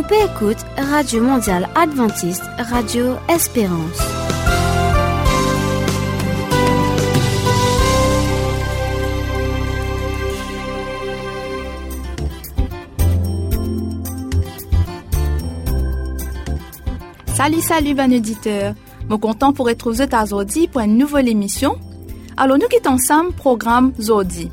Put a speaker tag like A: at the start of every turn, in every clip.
A: Ou peut écoute Radio Mondiale Adventiste, Radio Espérance.
B: Salut, salut, bon auditeur. Mon content pour vous à Zodi pour une nouvelle émission. Alors, nous quittons ensemble programme Zodi.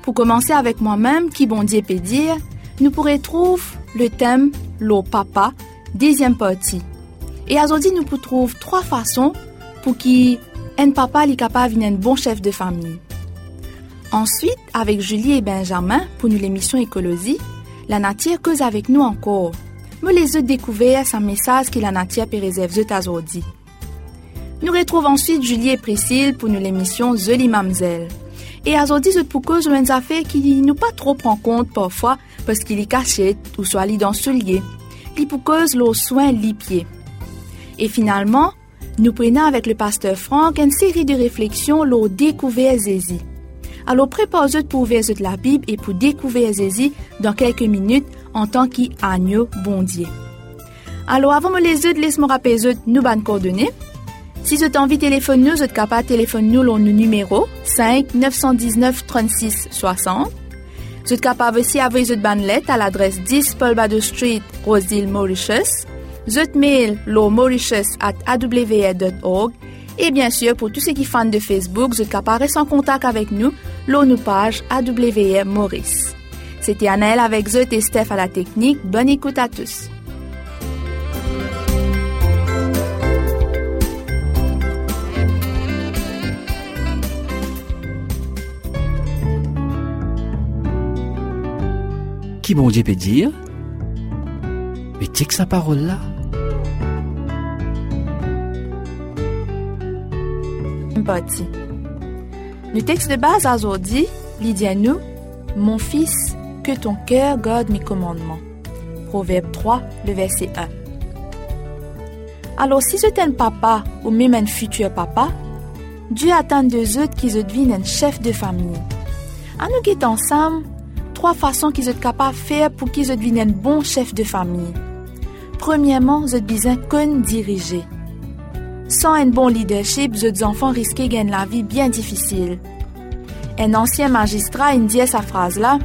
B: Pour commencer avec moi-même, qui bon Dieu peut dire, nous pourrons trouver le thème L'eau papa, deuxième partie. Et aujourd'hui, nous pouvons trouver trois façons pour qu'un papa soit capable d'être un bon chef de famille. Ensuite, avec Julie et Benjamin, pour nous l'émission Écologie, la nature cause avec nous encore. Me les autres découvert un message que la nature peut réserver aujourd'hui. Nous retrouvons ensuite Julie et Priscille pour nous l'émission Zoli Mamzelle. Et aujourd'hui, je pour cause une affaire qui nous pas trop prend compte parfois parce qu'il est caché ou soit dans soulier. Li pour cause le soin li pied. Et finalement, nous prenons avec le pasteur Franck une série de réflexions l'eau découvert Zézi. Alors préparez-vous pour ouvrir la Bible et pour découvrir Zézi dans quelques minutes en tant qu'agneau bondier. Alors avant de les autres, laisse-moi rappeler nous bonnes coordonnées. Si vous avez envie de téléphoner nous, êtes capable de téléphoner nous au numéro 5 919 36 60. Vous êtes capable aussi d'envoyer votre bandelette à l'adresse 10 Paul Bado Street, Rosedale, Mauritius. Votre mail, lo mauritius at awa.org. Et bien sûr, pour tous ceux qui fans de Facebook, vous êtes capable en contact avec nous, nous page AWR Maurice. C'était Annelle avec Zot et Steph à la technique. Bonne écoute à tous.
C: Qui bon Dieu peut dire Mais tu que sa parole là.
B: Le texte de base aujourd'hui, Lydia nous, Mon fils, que ton cœur garde mes commandements. Proverbe 3, le verset 1. Alors si c'est un papa ou même un futur papa, Dieu attend de autres qu'ils deviennent un chef de famille. À nous guetter ensemble, trois façons qu'ils sont capables de faire pour qu'ils deviennent un bon chef de famille. Premièrement, êtes besoin qu'on diriger. Sans un bon leadership, vos enfants risquent de gagner la vie bien difficile. Un ancien magistrat dit sa phrase là.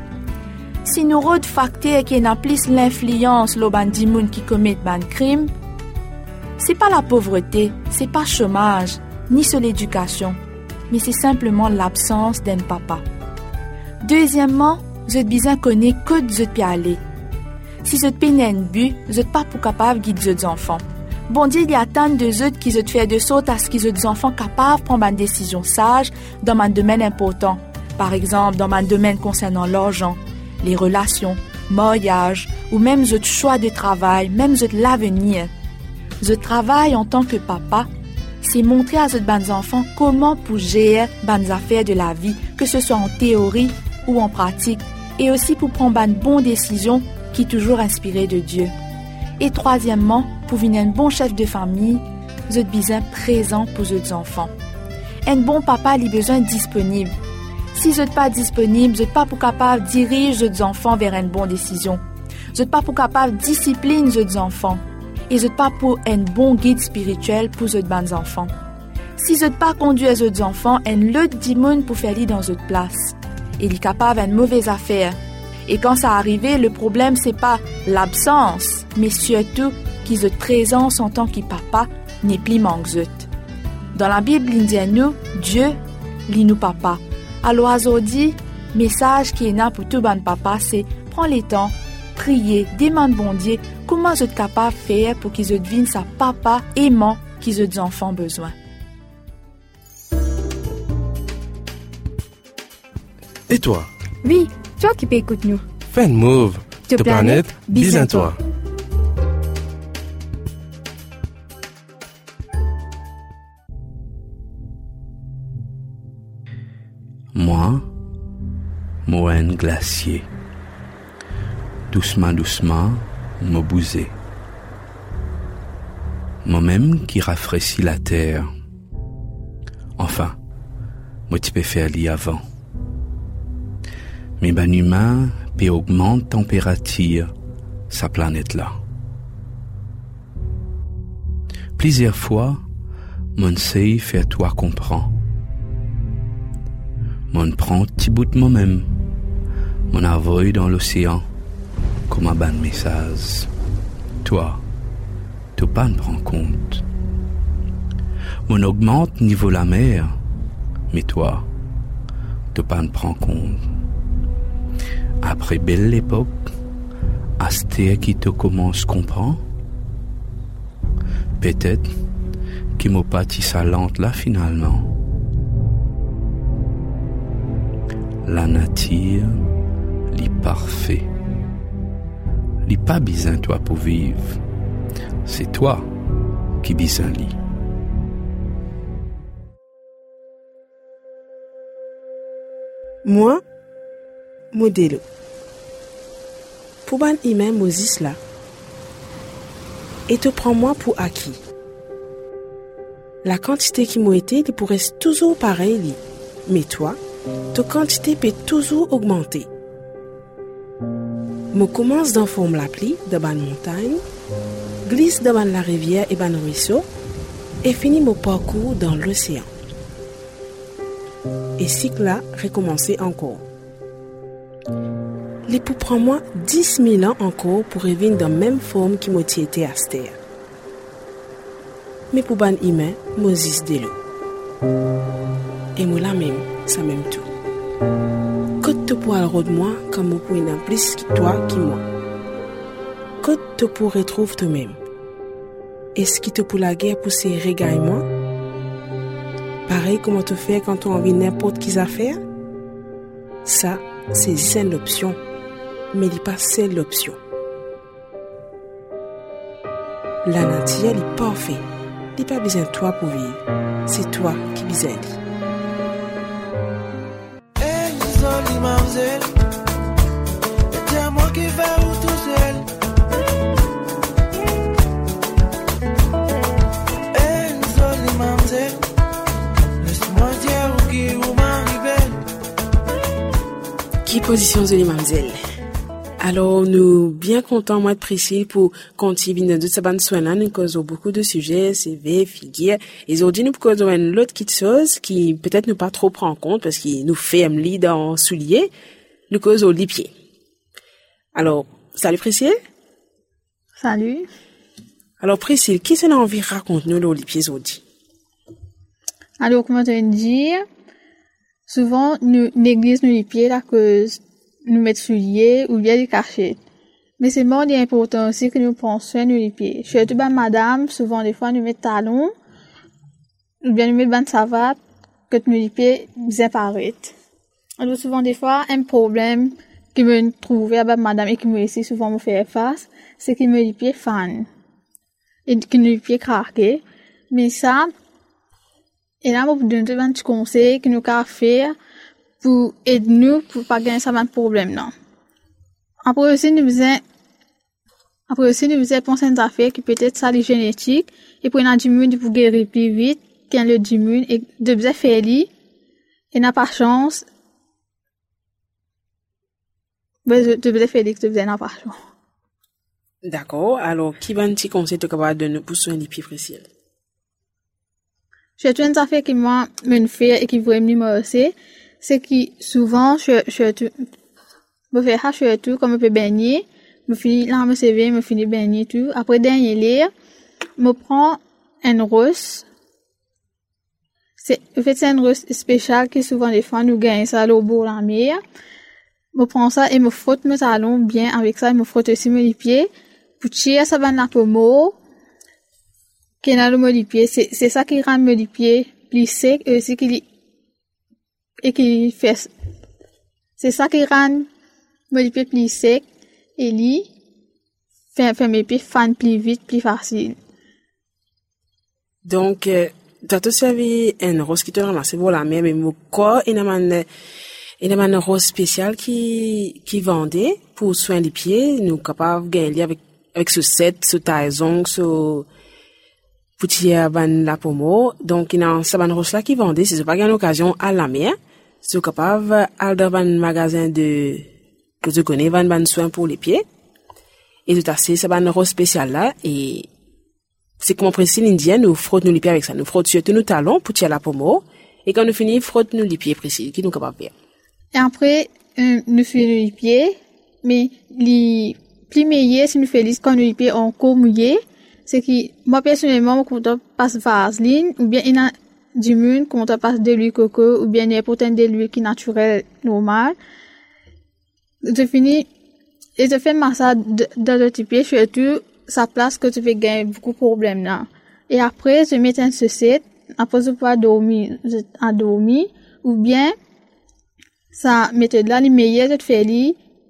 B: Si nous autres facteurs qui n'a plus l'influence le bandimoun qui commettent ban crime, c'est pas la pauvreté, c'est pas chômage, ni sur l'éducation, mais c'est simplement l'absence d'un papa. Deuxièmement, vous êtes besoin connaître que vous êtes aller. Si un but, vous n'êtes pas pour capable de guider vos enfants. Bon Dieu, il y a tant de autres qui se fait de sorte à ce qu'ils des enfants capables prendre une décision sage dans un domaine important. Par exemple, dans un domaine concernant l'argent, les relations, mariage, ou même votre choix de travail, même l'avenir. Ce travail en tant que papa, c'est montrer à vos enfants comment pour gérer les affaires de la vie, que ce soit en théorie ou en pratique, et aussi pour prendre une bonne décision qui est toujours inspirée de Dieu. Et troisièmement, pour venir un bon chef de famille, vous êtes besoin présent pour vos enfants. Un bon papa a besoin disponible. Si vous n'êtes pas disponible, vous n'êtes pas pour capable de diriger vos enfants vers une bonne décision. Vous n'êtes pas pour capable de discipliner vos enfants. Et vous n'êtes pas pour un bon guide spirituel pour vos bons enfants. Si vous n'êtes pas conduit vos enfants, un lot d'immunes pour faire dans votre place. Il est capable d'une mauvaise affaire. Et quand ça arrive, le problème c'est pas l'absence, mais surtout qu'ils ont présence en tant que papa n'est plus manque Dans la Bible indienne, Dieu lit nous papa. Alors aujourd'hui, message qui est là pour tout bon papa, c'est prends les temps, prier, demande bon Dieu comment êtes capable de faire pour qu'ils deviennent sa papa aimant qu'ils ont enfants besoin.
D: Et toi
E: Oui, toi qui peux écouter nous.
D: Une move.
E: Te planète, bis à
D: toi.
C: Moi, moine glacier. Doucement, doucement, me bouser. Moi-même qui rafraîchis la terre. Enfin, moi tu peux faire l'y avant. Mais ben humain peut augmente température sa planète-là. Plusieurs fois, mon sait fait toi comprend. Mon prend petit bout de moi-même, mon envoie dans l'océan, comme un ban message. Toi, tu pas ne prends compte. Mon augmente niveau la mer, mais toi, tu pas ne prends compte. Après belle époque, Asté qui te commence comprend, peut-être qui m'a pâti sa lente là finalement. La nature, lit parfait. Lit pas besoin toi pour vivre. C'est toi qui besoin lit.
F: Moi, modèle. Pour ban email Moses là. Et te prends-moi pour acquis. La quantité qui m'a été, il pourrait toujours pareil. Mais toi, ta quantité peut toujours augmenter. Je commence dans forme la pluie de ban montagne, glisse devant la rivière et ban ruisseau, et finis mon parcours dans l'océan et cycle là recommencer encore. Les pour prendre moi 10 000 ans encore pour revenir dans la même forme qui m'a été à terre. Mais pour ban humain, Moses de Et moi là même, ça même tout. Côte te pour de moi comme pour une plus que toi qui moi. Côte te pour retrouver toi-même. Est-ce qui te pour la guerre pour ces moi? Pareil comme on te fait quand on envie n'importe qui affaire? Ça, c'est c'est l'option, mais il pas c'est l'option. La nature, elle est parfaite. Il n'est pas besoin de toi pour vivre. C'est toi qui besoin position de mademoiselle. Alors, nous bien contents, moi, de Priscille, pour continuer de ce ban soin là. Nous causons beaucoup de sujets, CV, figure. Et aujourd'hui, nous causons une autre petite chose qui peut-être nous pas trop prend en compte parce qu'il nous fait un lit dans soulier. Nous causons les pieds. Alors, salut Priscille.
G: Salut.
F: Alors, Priscille, qui s'en a envie de raconter nous les pieds aujourd'hui?
G: Alors, comment te dire? Souvent, nous négligeons les pieds à cause nous mettre souliers ou bien les cachettes. Mais c'est bon important aussi que nous pensions nous les pieds. Surtout, ben, madame, souvent, des fois, nous mettons talons, ou bien nous mettons ben savate, que les pieds paraître. Alors, souvent, des fois, un problème qui me trouve avec madame et qui me laisse souvent me faire face, c'est que me les pieds fan. Et que les pieds craqués. Mais ça, et là, vous donner un petit conseil que nous pouvons faire pour aider nous pour pas gagner ça de problème, non. Après aussi, nous faisons, après aussi, nous faisons penser à une affaire qui peut être ça, les génétiques, et pour une diminuer pour guérir plus vite, qu'un le diminue, et de bien faire li, et n'a pas chance, de bien faire li, de bien n'a pas chance.
F: D'accord. Alors, qui va un petit conseil de capable de nous pour soigner pieds précis?
G: Je une affaire qui moi me fait et qui vraiment me aussi, c'est que souvent je je tout me fais hacher tout comme je peux baigner, me finis là me servir, me finis baigner tout. Après dernier lire, me prend un rose. C'est en fait c'est un rose spécial qui souvent les fois nous gagnent ça au bord de la mer. Me prend ça et me frotte mes talons bien avec ça, et me frotte aussi mes pieds pour tirer ça va la peau qui est le. C'est, c'est ça qui rend le modifié plus sec et aussi qui, et qui fait, c'est ça qui rend modifié plus sec et lui, fait, fait mes pieds fan plus vite, plus facile.
F: Donc, euh, t'as tout servi un rose qui te ramasse pour la mer, mais mon corps, il y a un, rose spécial qui, qui vendait pour soigner les pieds, nous capables de gagner avec, avec ce set, ce taillon, ce, poutier ban la pomo donc il y a un saban là qui vendait si c'est pas une occasion à la mer c'est capable à dans un magasin de que tu connais van ban soin pour les pieds Et tout à fait, un rose spécial là. Et c'est comme Priscille indienne, nous frottons les pieds avec ça. Nous frottons surtout nos talons tirer la pomme. Et quand nous finissons, frottons les pieds Priscille, qui nous capable.
G: Et après, euh, nous faisons les pieds, mais les plus meilleurs, si nous faisons quand nous les pieds encore mouillés, c'est que moi personnellement, quand on passe vaseline, ou bien il y a du monde, quand on passe de l'huile coco, ou bien n'importe de l'huile qui est naturelle, normale, je finis, et je fais massage dans le pied, surtout, sa place que tu fais gagner beaucoup de problèmes là. Et après, je mets un sucette, après je peux dormir, dormir, ou bien, sa méthode là, les meilleure, de faire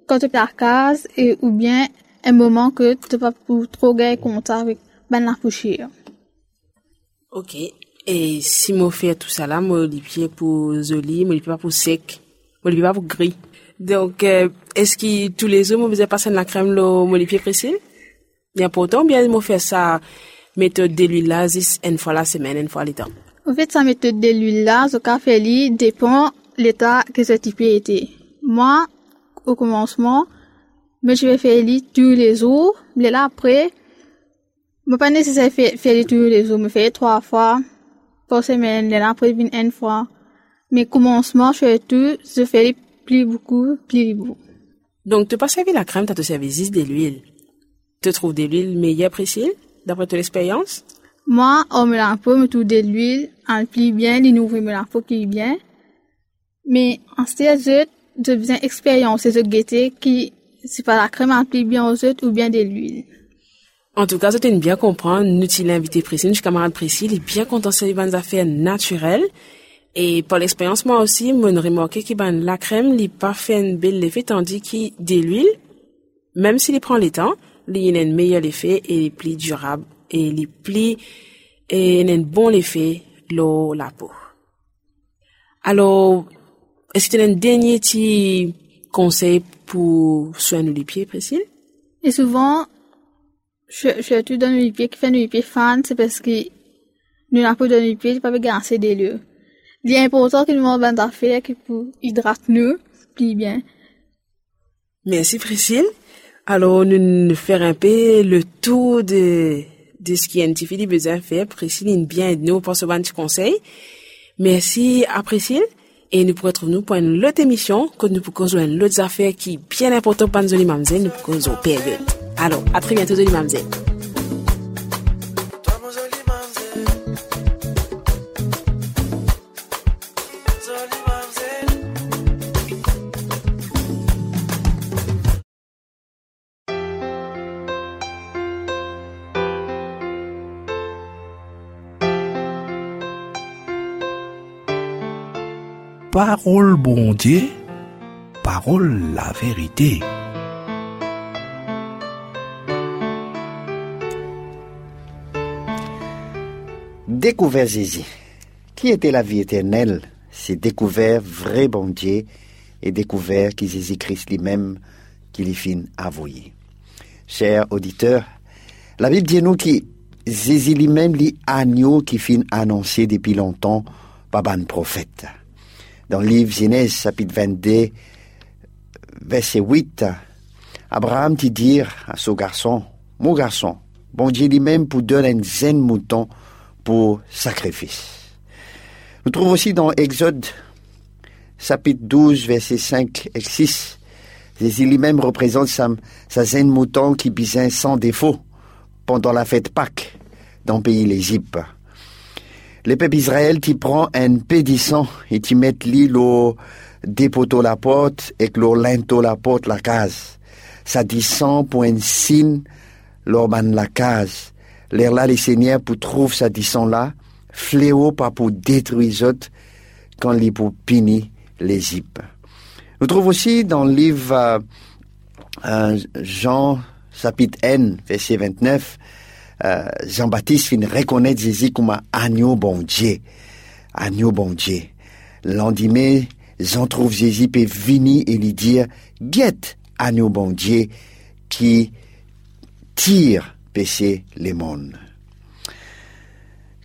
G: quand tu la case, et, ou bien, un moment que tu pas pour trop gagner contact avec ben la poussière.
F: Ok. Et si je fais tout ça là, je les pieds pour joli, je les pas pour sec, je les pas pour gris. Donc, euh, est-ce que tous les jours, je faisais passer la crème, le, les pieds précis? Bien pourtant, bien, je fais ça, méthode de l'huile là, une fois la semaine, une fois le temps.
G: En fait, sa méthode de l'huile là, ce fait dépend l'état que ce type était. Moi, au commencement, mais je vais faire tous les jours, mais là après, je pas nécessaire faire, faire tous les jours, me faire trois fois par semaine, là après, une fois. Mais commencement, je fais tout, je fais plus beaucoup, plus beaucoup.
F: Donc, tu pas servi la crème, tu as servi juste de l'huile. Tu trouves de l'huile meilleure, Priscille, d'après ton expérience?
G: Moi, on me la peau, me trouve de l'huile, en plus bien, les nouveaux me la peau qui bien. Mais, en ce je, je besoin expérience, je guetter qui, c'est pas la crème plus bien aux autres ou bien de l'huile.
F: En tout cas, je tiens bien comprendre, nous t'y invité Priscille, suis camarade Priscille, il est bien content de des affaires naturelles. Et par l'expérience, moi aussi, je remarqué que ben, la crème, il pas fait un bel effet, tandis que de l'huile, même s'il prend le temps, il a un meilleur effet et il est plus durable et il est et il a un bon effet, l'eau, la peau. Alors, est-ce que tu as un dernier petit conseil pour soigner les pieds, Priscille?
G: Et souvent, je, je tout dans les pieds qui fait les pieds fan, c'est parce que nous n'avons pas dans les pieds, pas assez des lieux. Il est important que nous avons des affaires qui pour hydrater nous, plus bien.
F: Merci Priscille. Alors, nous faire un peu le tour de, de ce qui petit peu besoin de faire. Priscille, bien nous pour ce bon conseil. Merci à Priscille. Et nous pourrons trouver nous pour une autre émission, que nous pourrons jouer une autre affaire qui est bien importante pour nous, nous pourrons. Alors, à très bientôt, Mamzelle.
C: Parole bon Dieu, parole la vérité.
H: Découvert Jésus. Qui était la vie éternelle? C'est découvert vrai bon Dieu et découvert que Jésus-Christ lui-même qui lui fin avoué. Chers auditeurs, la Bible dit nous que Jésus lui-même lui agneau qui fin annoncé depuis longtemps par prophète. Dans le livre Genèse chapitre 22, verset 8, Abraham dit dire à son garçon, mon garçon, bon Dieu lui-même pour donner un zen mouton pour sacrifice. Nous trouvons aussi dans Exode, chapitre 12, versets 5 et 6, Jésus lui-même représente sa, sa zen mouton qui bisait sans défaut pendant la fête Pâques dans le pays l'Égypte. Le peuple Israël qui prend un pédissant et qui met l'île au la porte et que lento la porte la case. Ça descend pour un signe l'orban la case l'air là les seigneurs pour trouver sa disson là, fléau pas pour détruire quand les pour punir les zip. Nous trouvons aussi dans le livre euh, Jean chapitre N, verset 29, euh, Jean-Baptiste finit reconnaître Jésus comme un agneau bon Dieu. Agneau bon Dieu. Lendemain, Jean trouve Jésus et venir et lui dire, guette agneau bon Dieu qui tire péché les mondes.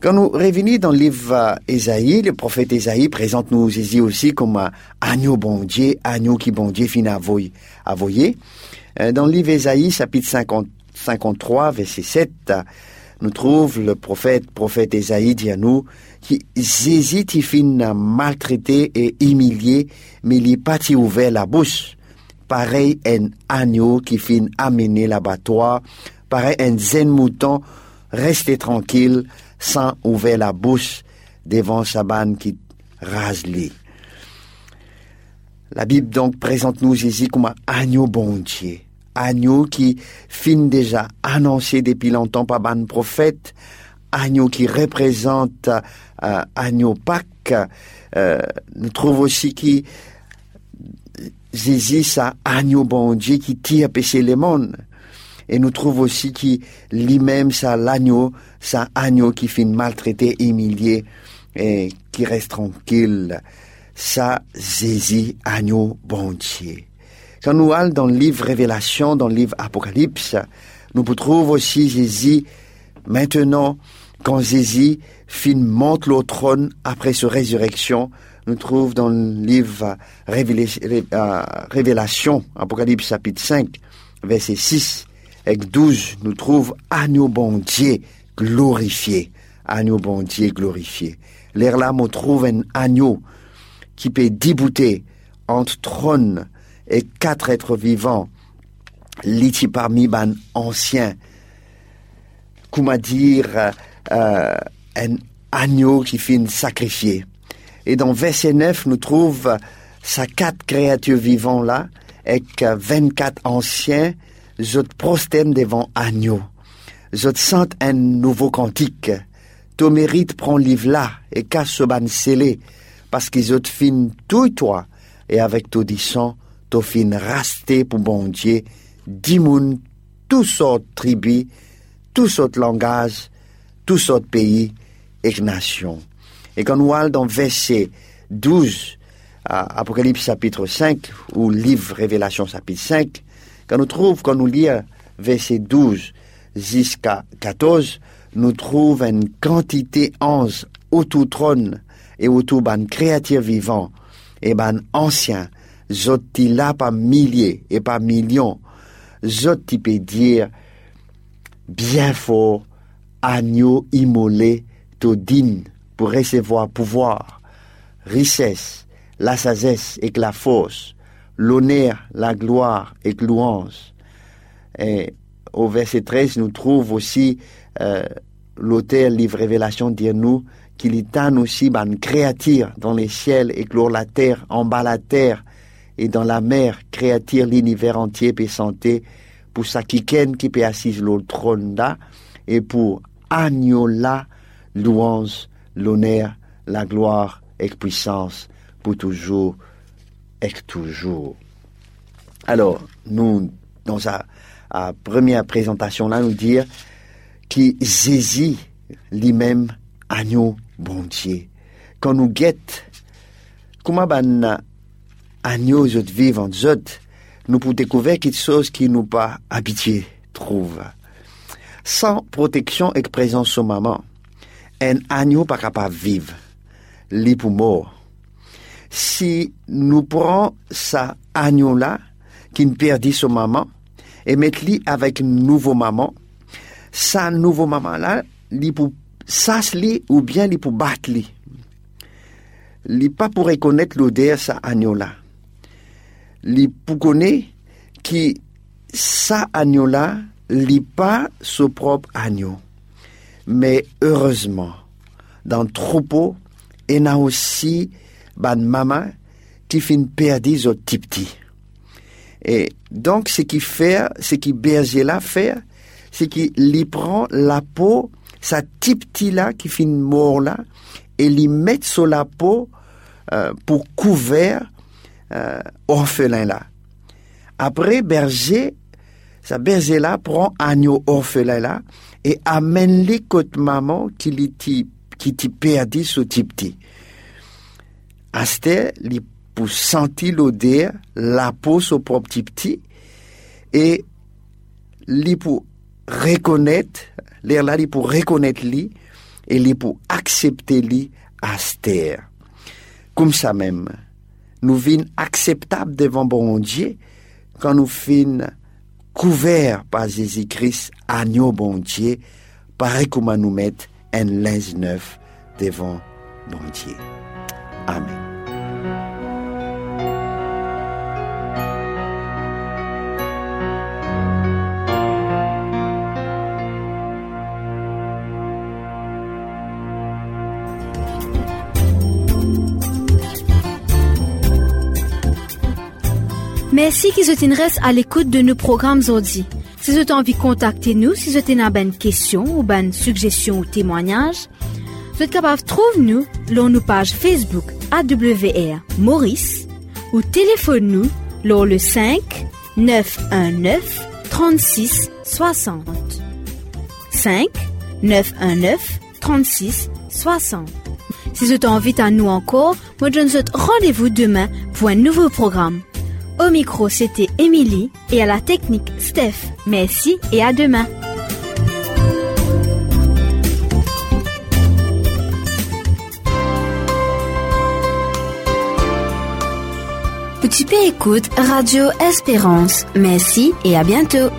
H: Quand nous revenons dans le livre Esaïe, le prophète Esaïe présente nous Jésus aussi comme un agneau bon Dieu, agneau qui bon Dieu fin à voyer. Euh, Dans le livre Ésaïe, chapitre 50 53, verset 7, nous trouve le prophète, prophète Ésaïe dit à nous, qui il fin maltraité et humilié, mais il pas ouvert la bouche. Pareil un agneau qui fin amener l'abattoir, pareil un zen mouton resté tranquille, sans ouvrir la bouche devant Saban qui rase -les. La Bible donc présente nous Jésus comme un agneau bon agneau qui fin déjà annoncé depuis longtemps par ban prophète, agneau qui représente euh, agneau Pâques. Euh, nous trouvons aussi qui Jésus, ça agneau bon qui tire péché les mondes. Et nous trouvons aussi qui lui-même, ça l'agneau, ça agneau qui finit maltraité, humilié et qui reste tranquille. Ça, Jésus, agneau bon. Quand nous allons dans le livre Révélation, dans le livre Apocalypse, nous trouvons aussi Jésus maintenant, quand Jésus monte le trône après sa résurrection, nous trouvons dans le livre euh, Révélation, Apocalypse chapitre 5, verset 6 et 12, nous trouvons agneau bon Dieu glorifié. Agneau bon Dieu glorifié. L'air là, on trouve un agneau qui peut débouter entre trône et quatre êtres vivants, liti parmi ban anciens, comment dire, euh, un agneau qui finit sacrifié. Et dans verset 9, nous trouve ces quatre créatures vivantes là, avec 24 anciens, je prostème devant agneau. Je sens un nouveau cantique. Ton mérite prend livre là et casse ce ban scellé, parce qu'ils ont tout toi, et avec tout disant, to fin rasté pour bon Dieu, dix moun, tous sortes tribus, tous sortes langages, tous sortes pays et nations. Et quand nous allons dans verset 12, Apocalypse chapitre 5, ou livre Révélation chapitre 5, quand nous trouvons, quand nous lisons verset 12 jusqu'à 14, nous trouvons une quantité 11 autour trône et autour ban créatures vivants et ban anciens Zoti là par milliers et par millions. Zoti peut dire bien fort, agneau immolé, digne pour recevoir pouvoir, richesse, la sagesse et la force, l'honneur, la gloire et louange. Et au verset 13, nous trouvons aussi euh, l'auteur livre Révélation dire nous qu'il est aussi ban créature dans les ciels, éclore la terre, en bas la terre, et dans la mer créature l'univers entier peut santé pour sa qui peut assise le trône là et pour agneau là louange l'honneur la gloire et puissance pour toujours et toujours. Alors nous dans sa, première présentation là nous dire qui Jésus lui-même agneau bon Dieu. Quand nous guette comment ben autres vivent autres, nous pouvons découvrir quelque chose qui nous pas habitués trouve. Sans protection et présence au maman, un agneau pas capable de vivre, lit pour mort. Si nous prenons ça agneau-là, qui ne perdit son maman, et lui avec une nouveau maman, sa nouveau maman-là, pour sas li ou bien li pour battre li. Li pas pour reconnaître l'odeur sa agneau-là li connaître qui sa agneau-là li pas son propre agneau. Mais heureusement, dans le troupeau, il y a aussi ban maman qui fin perdu son petit Et donc, ce qui fait, ce qui berger là fait, c'est qu'il prend la peau, sa petit là qui fin mort là, et lui met sur la peau euh, pour couvrir euh, orphelin là. Après, berger, sa berger là prend agneau orphelin là et amène les côté maman qui qui t'y perdu ce petit. Aster, li pour sentir l'odeur, la peau au propre petit et li pour reconnaître, l'air là, pour reconnaître lui et li pour accepter lui Aster. Comme ça même nous vînes acceptables devant bon Dieu quand nous fin couvert par Jésus-Christ, agneau bon Dieu, pareil comme nous mettre un linge neuf devant bon Dieu. Amen.
A: Merci qu'ils reste à l'écoute de nos programmes aujourd'hui. Si vous avez envie de contacter nous, si vous avez une question ou une suggestion ou témoignage, vous êtes capable de trouver nous sur nos pages Facebook AWR Maurice ou téléphone nous sur le 5 919 36 60. 5 919 36 60. Si vous avez envie à nous encore, moi je vous rendez-vous demain pour un nouveau programme. Au micro, c'était Émilie et à la technique, Steph. Merci et à demain. Petit P écoute Radio Espérance. Merci et à bientôt.